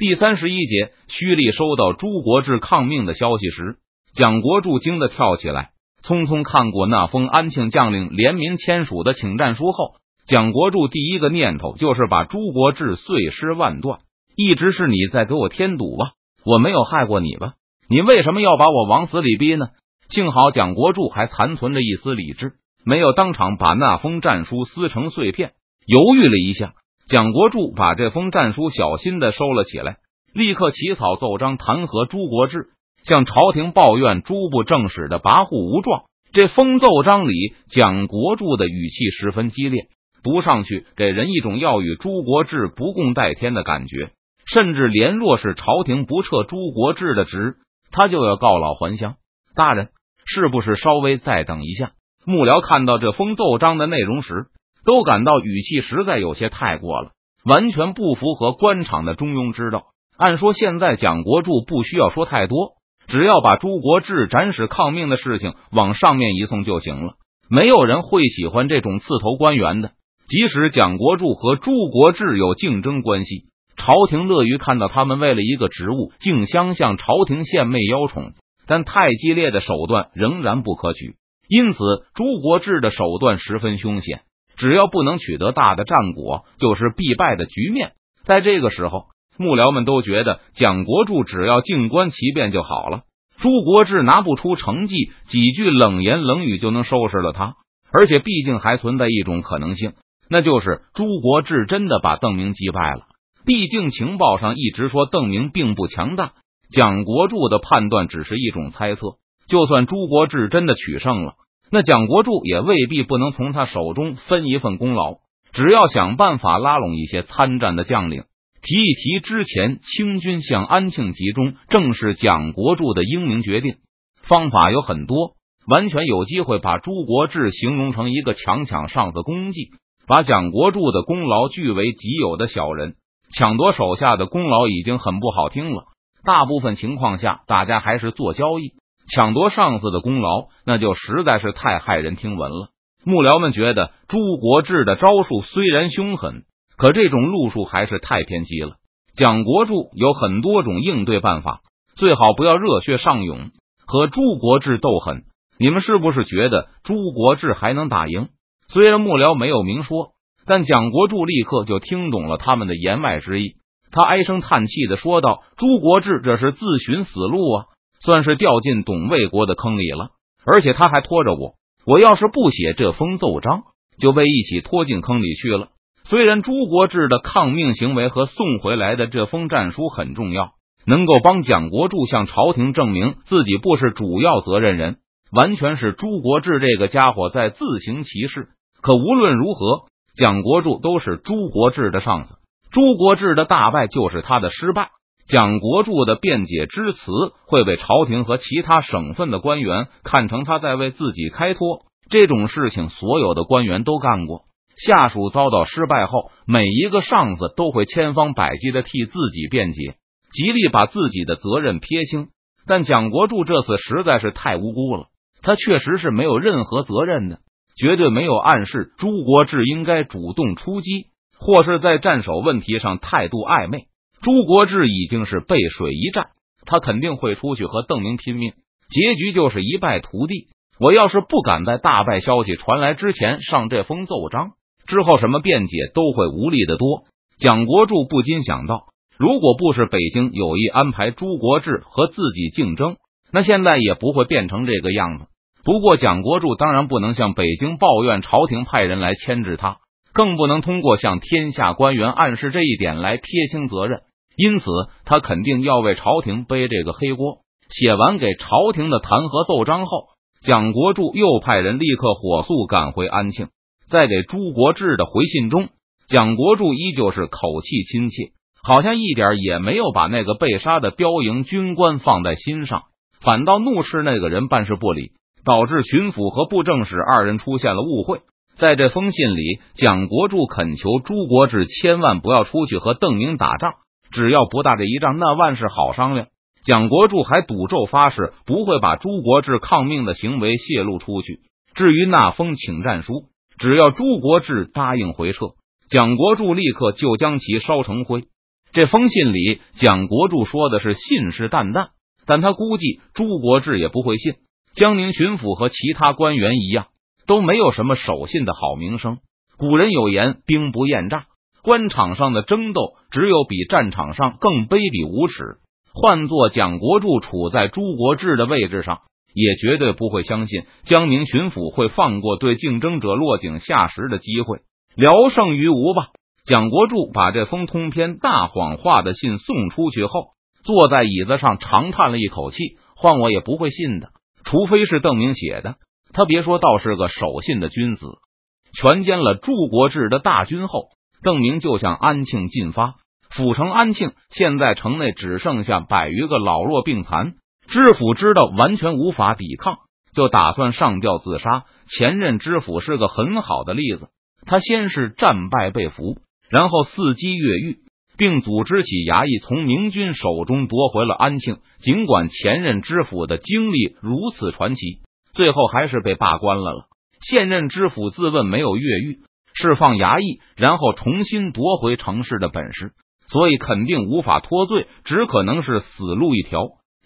第三十一节，胥吏收到朱国志抗命的消息时，蒋国柱惊得跳起来，匆匆看过那封安庆将领联名签署的请战书后，蒋国柱第一个念头就是把朱国志碎尸万段。一直是你在给我添堵吧？我没有害过你吧？你为什么要把我往死里逼呢？幸好蒋国柱还残存着一丝理智，没有当场把那封战书撕成碎片。犹豫了一下。蒋国柱把这封战书小心的收了起来，立刻起草奏章弹劾朱国志，向朝廷抱怨朱部正使的跋扈无状。这封奏章里，蒋国柱的语气十分激烈，读上去给人一种要与朱国志不共戴天的感觉，甚至连若是朝廷不撤朱国志的职，他就要告老还乡。大人，是不是稍微再等一下？幕僚看到这封奏章的内容时。都感到语气实在有些太过了，完全不符合官场的中庸之道。按说现在蒋国柱不需要说太多，只要把朱国志斩使抗命的事情往上面一送就行了。没有人会喜欢这种刺头官员的。即使蒋国柱和朱国志有竞争关系，朝廷乐于看到他们为了一个职务竞相向朝廷献媚邀宠，但太激烈的手段仍然不可取。因此，朱国志的手段十分凶险。只要不能取得大的战果，就是必败的局面。在这个时候，幕僚们都觉得蒋国柱只要静观其变就好了。朱国志拿不出成绩，几句冷言冷语就能收拾了他。而且，毕竟还存在一种可能性，那就是朱国志真的把邓明击败了。毕竟情报上一直说邓明并不强大，蒋国柱的判断只是一种猜测。就算朱国志真的取胜了。那蒋国柱也未必不能从他手中分一份功劳，只要想办法拉拢一些参战的将领，提一提之前清军向安庆集中，正是蒋国柱的英明决定。方法有很多，完全有机会把朱国志形容成一个强抢上司功绩，把蒋国柱的功劳据为己有的小人，抢夺手下的功劳已经很不好听了。大部分情况下，大家还是做交易。抢夺上司的功劳，那就实在是太骇人听闻了。幕僚们觉得朱国志的招数虽然凶狠，可这种路数还是太偏激了。蒋国柱有很多种应对办法，最好不要热血上涌和朱国志斗狠。你们是不是觉得朱国志还能打赢？虽然幕僚没有明说，但蒋国柱立刻就听懂了他们的言外之意。他唉声叹气的说道：“朱国志这是自寻死路啊！”算是掉进董卫国的坑里了，而且他还拖着我。我要是不写这封奏章，就被一起拖进坑里去了。虽然朱国志的抗命行为和送回来的这封战书很重要，能够帮蒋国柱向朝廷证明自己不是主要责任人，完全是朱国志这个家伙在自行其事。可无论如何，蒋国柱都是朱国志的上司，朱国志的大败就是他的失败。蒋国柱的辩解之词会被朝廷和其他省份的官员看成他在为自己开脱。这种事情，所有的官员都干过。下属遭到失败后，每一个上司都会千方百计的替自己辩解，极力把自己的责任撇清。但蒋国柱这次实在是太无辜了，他确实是没有任何责任的，绝对没有暗示朱国志应该主动出击，或是在战守问题上态度暧昧。朱国志已经是背水一战，他肯定会出去和邓明拼命，结局就是一败涂地。我要是不敢在大败消息传来之前上这封奏章，之后什么辩解都会无力的多。蒋国柱不禁想到，如果不是北京有意安排朱国志和自己竞争，那现在也不会变成这个样子。不过，蒋国柱当然不能向北京抱怨朝廷派人来牵制他，更不能通过向天下官员暗示这一点来撇清责任。因此，他肯定要为朝廷背这个黑锅。写完给朝廷的弹劾奏章后，蒋国柱又派人立刻火速赶回安庆。在给朱国志的回信中，蒋国柱依旧是口气亲切，好像一点也没有把那个被杀的标营军官放在心上，反倒怒斥那个人办事不理，导致巡抚和布政使二人出现了误会。在这封信里，蒋国柱恳求朱国志千万不要出去和邓明打仗。只要不打这一仗，那万事好商量。蒋国柱还赌咒发誓不会把朱国志抗命的行为泄露出去。至于那封请战书，只要朱国志答应回撤，蒋国柱立刻就将其烧成灰。这封信里，蒋国柱说的是信誓旦旦，但他估计朱国志也不会信。江宁巡抚和其他官员一样，都没有什么守信的好名声。古人有言：“兵不厌诈。”官场上的争斗，只有比战场上更卑鄙无耻。换做蒋国柱处在朱国志的位置上，也绝对不会相信江宁巡抚会放过对竞争者落井下石的机会。聊胜于无吧。蒋国柱把这封通篇大谎话的信送出去后，坐在椅子上长叹了一口气。换我也不会信的，除非是邓明写的。他别说，倒是个守信的君子。全歼了朱国志的大军后。邓明就向安庆进发，府城安庆现在城内只剩下百余个老弱病残，知府知道完全无法抵抗，就打算上吊自杀。前任知府是个很好的例子，他先是战败被俘，然后伺机越狱，并组织起衙役从明军手中夺回了安庆。尽管前任知府的经历如此传奇，最后还是被罢官了了。现任知府自问没有越狱。释放衙役，然后重新夺回城市的本事，所以肯定无法脱罪，只可能是死路一条。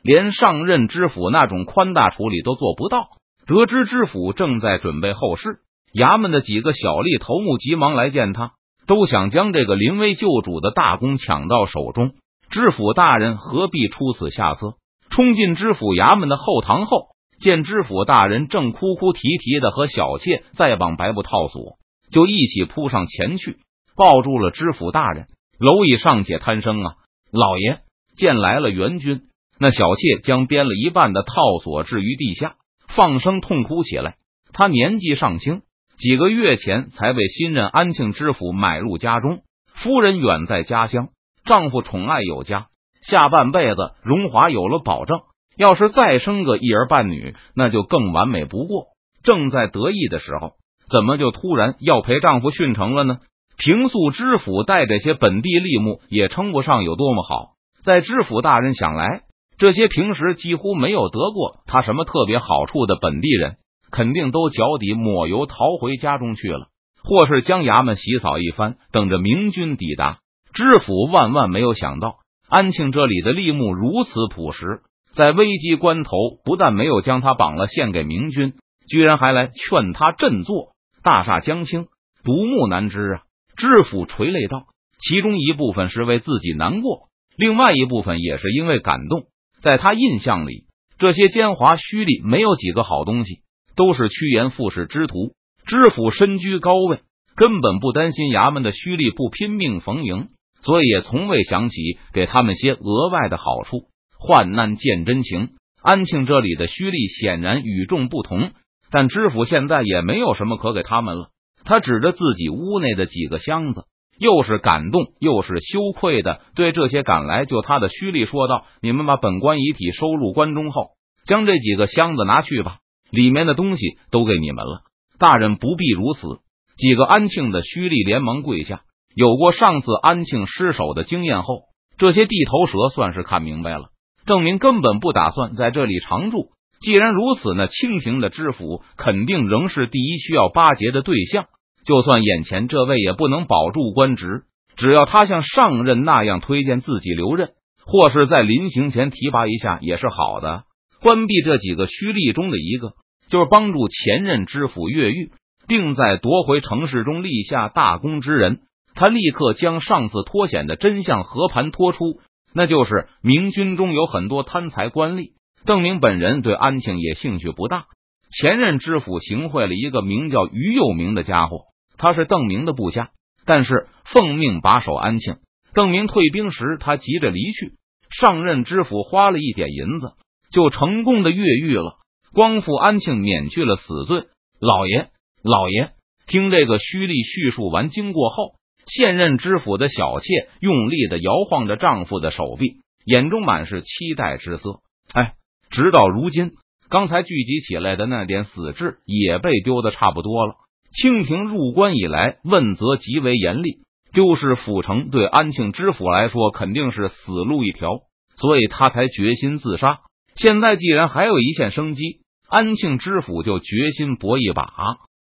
连上任知府那种宽大处理都做不到。得知知府正在准备后事，衙门的几个小吏头目急忙来见他，都想将这个临危救主的大功抢到手中。知府大人何必出此下策？冲进知府衙门的后堂后，见知府大人正哭哭啼啼的和小妾在绑白布套索。就一起扑上前去，抱住了知府大人。蝼蚁尚且贪生啊！老爷见来了援军，那小妾将编了一半的套索置于地下，放声痛哭起来。他年纪尚轻，几个月前才被新任安庆知府买入家中。夫人远在家乡，丈夫宠爱有加，下半辈子荣华有了保证。要是再生个一儿半女，那就更完美不过。正在得意的时候。怎么就突然要陪丈夫殉城了呢？平素知府待这些本地吏目也称不上有多么好，在知府大人想来，这些平时几乎没有得过他什么特别好处的本地人，肯定都脚底抹油逃回家中去了，或是将衙门洗扫一番，等着明军抵达。知府万万没有想到，安庆这里的吏目如此朴实，在危机关头，不但没有将他绑了献给明军，居然还来劝他振作。大厦将倾，独木难支啊！知府垂泪道：“其中一部分是为自己难过，另外一部分也是因为感动。在他印象里，这些奸猾虚吏没有几个好东西，都是趋炎附势之徒。知府身居高位，根本不担心衙门的虚吏不拼命逢迎，所以也从未想起给他们些额外的好处。患难见真情，安庆这里的虚吏显然与众不同。”但知府现在也没有什么可给他们了。他指着自己屋内的几个箱子，又是感动又是羞愧的对这些赶来救他的虚吏说道：“你们把本官遗体收入关中后，将这几个箱子拿去吧，里面的东西都给你们了。大人不必如此。”几个安庆的虚吏连忙跪下。有过上次安庆失守的经验后，这些地头蛇算是看明白了，证明根本不打算在这里常住。既然如此，那清廷的知府肯定仍是第一需要巴结的对象。就算眼前这位也不能保住官职，只要他像上任那样推荐自己留任，或是在临行前提拔一下，也是好的。关闭这几个虚吏中的一个，就是帮助前任知府越狱，并在夺回城市中立下大功之人。他立刻将上次脱险的真相和盘托出，那就是明军中有很多贪财官吏。邓明本人对安庆也兴趣不大。前任知府行贿了一个名叫于幼明的家伙，他是邓明的部下，但是奉命把守安庆。邓明退兵时，他急着离去。上任知府花了一点银子，就成功的越狱了，光复安庆，免去了死罪。老爷，老爷，听这个虚吏叙述完经过后，现任知府的小妾用力的摇晃着丈夫的手臂，眼中满是期待之色。哎。直到如今，刚才聚集起来的那点死志也被丢的差不多了。清廷入关以来，问责极为严厉，丢失府城对安庆知府来说肯定是死路一条，所以他才决心自杀。现在既然还有一线生机，安庆知府就决心搏一把。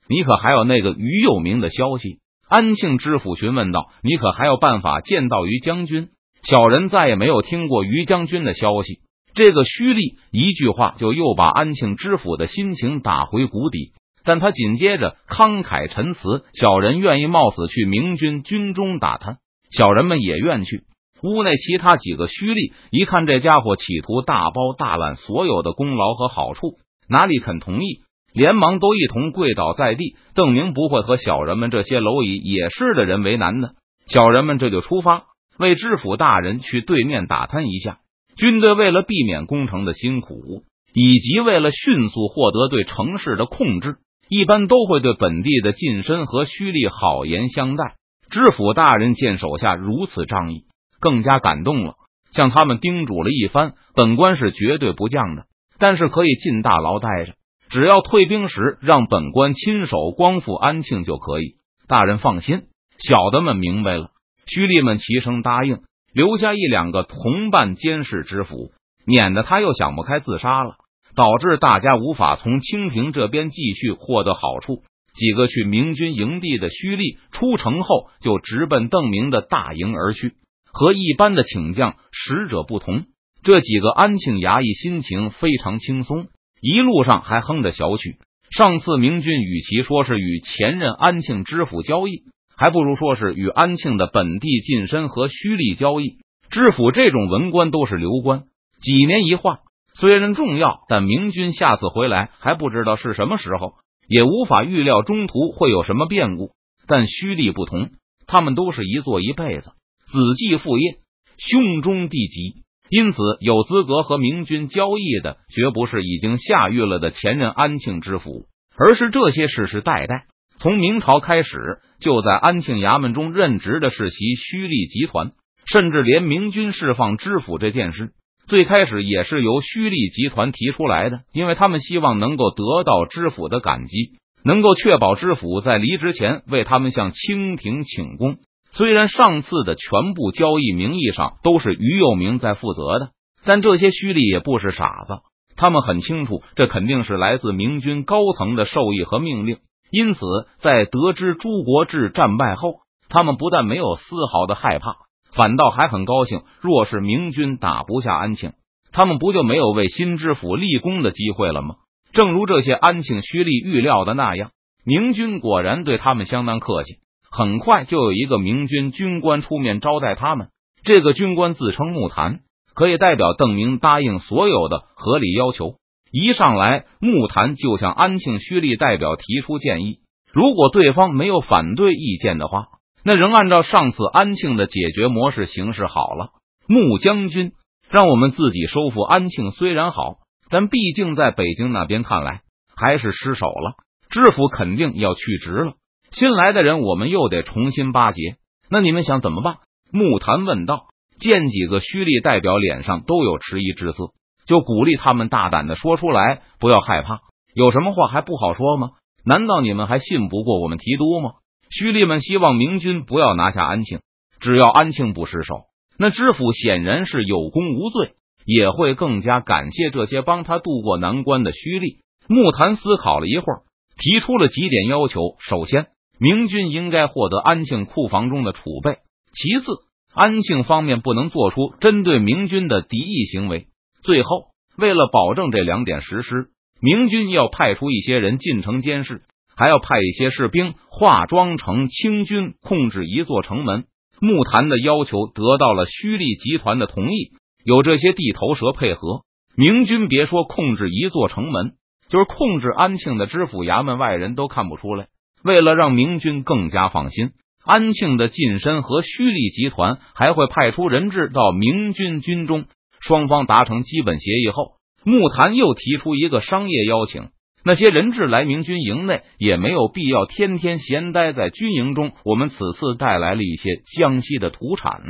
你可还有那个于有明的消息？安庆知府询问道：“你可还有办法见到于将军？”小人再也没有听过于将军的消息。这个虚力一句话就又把安庆知府的心情打回谷底。但他紧接着慷慨陈词：“小人愿意冒死去明军军中打探，小人们也愿去。”屋内其他几个虚吏一看这家伙企图大包大揽所有的功劳和好处，哪里肯同意？连忙都一同跪倒在地。邓明不会和小人们这些蝼蚁也是的人为难的。小人们这就出发，为知府大人去对面打探一下。军队为了避免攻城的辛苦，以及为了迅速获得对城市的控制，一般都会对本地的近身和虚吏好言相待。知府大人见手下如此仗义。更加感动了，向他们叮嘱了一番。本官是绝对不降的，但是可以进大牢待着，只要退兵时让本官亲手光复安庆就可以。大人放心，小的们明白了。虚吏们齐声答应，留下一两个同伴监视知府，免得他又想不开自杀了，导致大家无法从清廷这边继续获得好处。几个去明军营地的虚吏出城后，就直奔邓明的大营而去。和一般的请将使者不同，这几个安庆衙役心情非常轻松，一路上还哼着小曲。上次明军与其说是与前任安庆知府交易，还不如说是与安庆的本地近身和胥吏交易。知府这种文官都是流官，几年一换，虽然重要，但明军下次回来还不知道是什么时候，也无法预料中途会有什么变故。但虚吏不同，他们都是一做一辈子。子继父业，兄终弟及，因此有资格和明军交易的，绝不是已经下狱了的前任安庆知府，而是这些世世代代从明朝开始就在安庆衙门中任职的世袭虚吏集团。甚至连明军释放知府这件事，最开始也是由虚吏集团提出来的，因为他们希望能够得到知府的感激，能够确保知府在离职前为他们向清廷请功。虽然上次的全部交易名义上都是于右明在负责的，但这些虚吏也不是傻子，他们很清楚这肯定是来自明军高层的授意和命令。因此，在得知朱国志战败后，他们不但没有丝毫的害怕，反倒还很高兴。若是明军打不下安庆，他们不就没有为新知府立功的机会了吗？正如这些安庆虚吏预料的那样，明军果然对他们相当客气。很快就有一个明军军官出面招待他们。这个军官自称木坛，可以代表邓明答应所有的合理要求。一上来，木坛就向安庆虚吏代表提出建议：如果对方没有反对意见的话，那仍按照上次安庆的解决模式行事好了。穆将军，让我们自己收复安庆虽然好，但毕竟在北京那边看来还是失手了。知府肯定要去职了。新来的人，我们又得重新巴结。那你们想怎么办？木坛问道。见几个虚吏代表脸上都有迟疑之色，就鼓励他们大胆的说出来，不要害怕。有什么话还不好说吗？难道你们还信不过我们提督吗？胥吏们希望明军不要拿下安庆，只要安庆不失手，那知府显然是有功无罪，也会更加感谢这些帮他渡过难关的胥吏。木坛思考了一会儿，提出了几点要求。首先。明军应该获得安庆库房中的储备。其次，安庆方面不能做出针对明军的敌意行为。最后，为了保证这两点实施，明军要派出一些人进城监视，还要派一些士兵化妆成清军控制一座城门。木坛的要求得到了虚利集团的同意。有这些地头蛇配合，明军别说控制一座城门，就是控制安庆的知府衙门，外人都看不出来。为了让明军更加放心，安庆的近身和虚利集团还会派出人质到明军军中。双方达成基本协议后，木坛又提出一个商业邀请：那些人质来明军营内，也没有必要天天闲待在军营中。我们此次带来了一些江西的土产，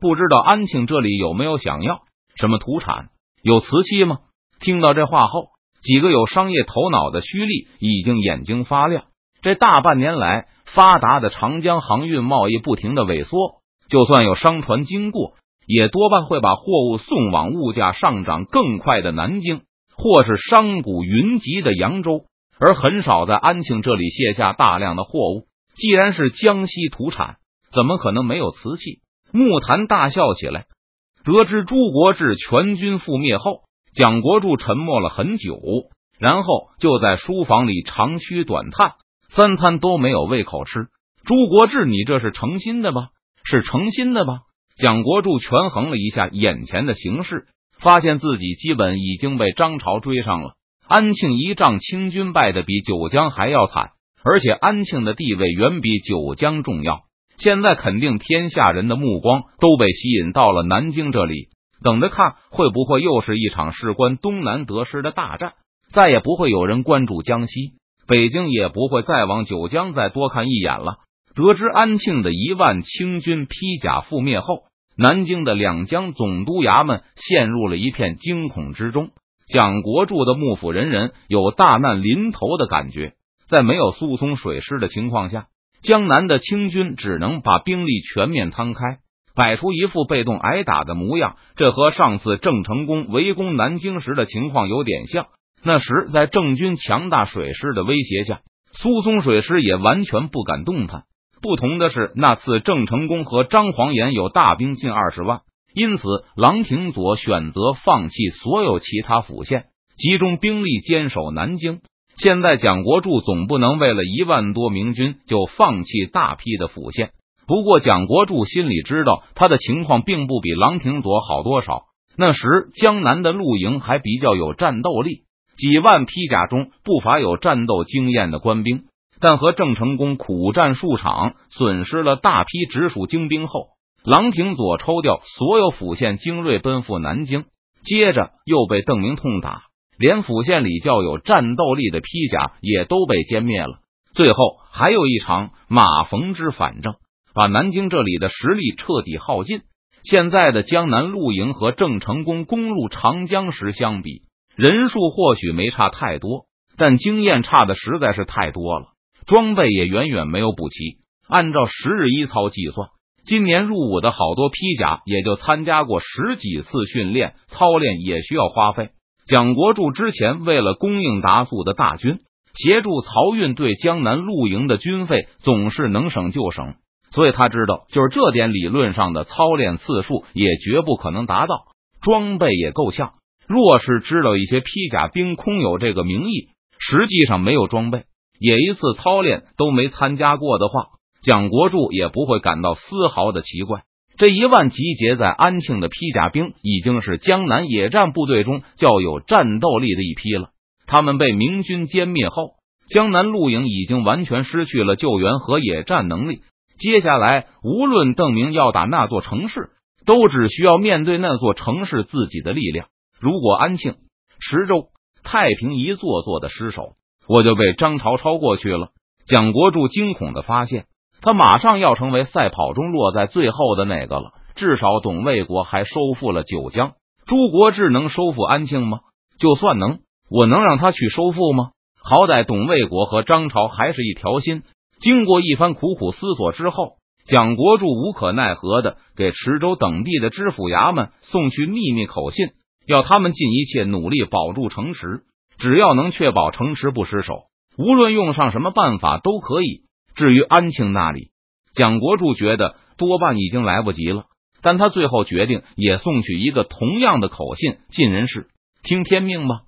不知道安庆这里有没有想要？什么土产？有瓷器吗？听到这话后，几个有商业头脑的虚吏已经眼睛发亮。这大半年来，发达的长江航运贸易不停的萎缩，就算有商船经过，也多半会把货物送往物价上涨更快的南京，或是商贾云集的扬州，而很少在安庆这里卸下大量的货物。既然是江西土产，怎么可能没有瓷器？木坛大笑起来。得知朱国志全军覆灭后，蒋国柱沉默了很久，然后就在书房里长吁短叹，三餐都没有胃口吃。朱国志，你这是诚心的吧？是诚心的吧？蒋国柱权衡了一下眼前的形势，发现自己基本已经被张朝追上了。安庆一仗，清军败的比九江还要惨，而且安庆的地位远比九江重要。现在肯定天下人的目光都被吸引到了南京这里，等着看会不会又是一场事关东南得失的大战。再也不会有人关注江西，北京也不会再往九江再多看一眼了。得知安庆的一万清军披甲覆灭后，南京的两江总督衙门陷入了一片惊恐之中。蒋国柱的幕府人人有大难临头的感觉，在没有苏松水师的情况下，江南的清军只能把兵力全面摊开，摆出一副被动挨打的模样。这和上次郑成功围攻南京时的情况有点像。那时在郑军强大水师的威胁下，苏松水师也完全不敢动弹。不同的是，那次郑成功和张煌言有大兵近二十万。因此，郎廷佐选择放弃所有其他府县，集中兵力坚守南京。现在，蒋国柱总不能为了一万多明军就放弃大批的府县。不过，蒋国柱心里知道，他的情况并不比郎廷佐好多少。那时，江南的陆营还比较有战斗力，几万披甲中不乏有战斗经验的官兵。但和郑成功苦战数场，损失了大批直属精兵后。郎廷佐抽调所有府县精锐奔赴南京，接着又被邓明痛打，连府县里较有战斗力的披甲也都被歼灭了。最后还有一场马逢之反正，把南京这里的实力彻底耗尽。现在的江南露营和郑成功攻入长江时相比，人数或许没差太多，但经验差的实在是太多了，装备也远远没有补齐。按照十日一操计算。今年入伍的好多披甲，也就参加过十几次训练，操练也需要花费。蒋国柱之前为了供应达速的大军，协助漕运对江南露营的军费，总是能省就省。所以他知道，就是这点理论上的操练次数，也绝不可能达到。装备也够呛，若是知道一些披甲兵空有这个名义，实际上没有装备，也一次操练都没参加过的话。蒋国柱也不会感到丝毫的奇怪。这一万集结在安庆的披甲兵，已经是江南野战部队中较有战斗力的一批了。他们被明军歼灭后，江南陆营已经完全失去了救援和野战能力。接下来，无论邓明要打那座城市，都只需要面对那座城市自己的力量。如果安庆、池州、太平一座座的失守，我就被张朝超过去了。蒋国柱惊恐的发现。他马上要成为赛跑中落在最后的那个了。至少董卫国还收复了九江，朱国志能收复安庆吗？就算能，我能让他去收复吗？好歹董卫国和张朝还是一条心。经过一番苦苦思索之后，蒋国柱无可奈何的给池州等地的知府衙门送去秘密口信，要他们尽一切努力保住城池。只要能确保城池不失守，无论用上什么办法都可以。至于安庆那里，蒋国柱觉得多半已经来不及了，但他最后决定也送去一个同样的口信，尽人事，听天命吧。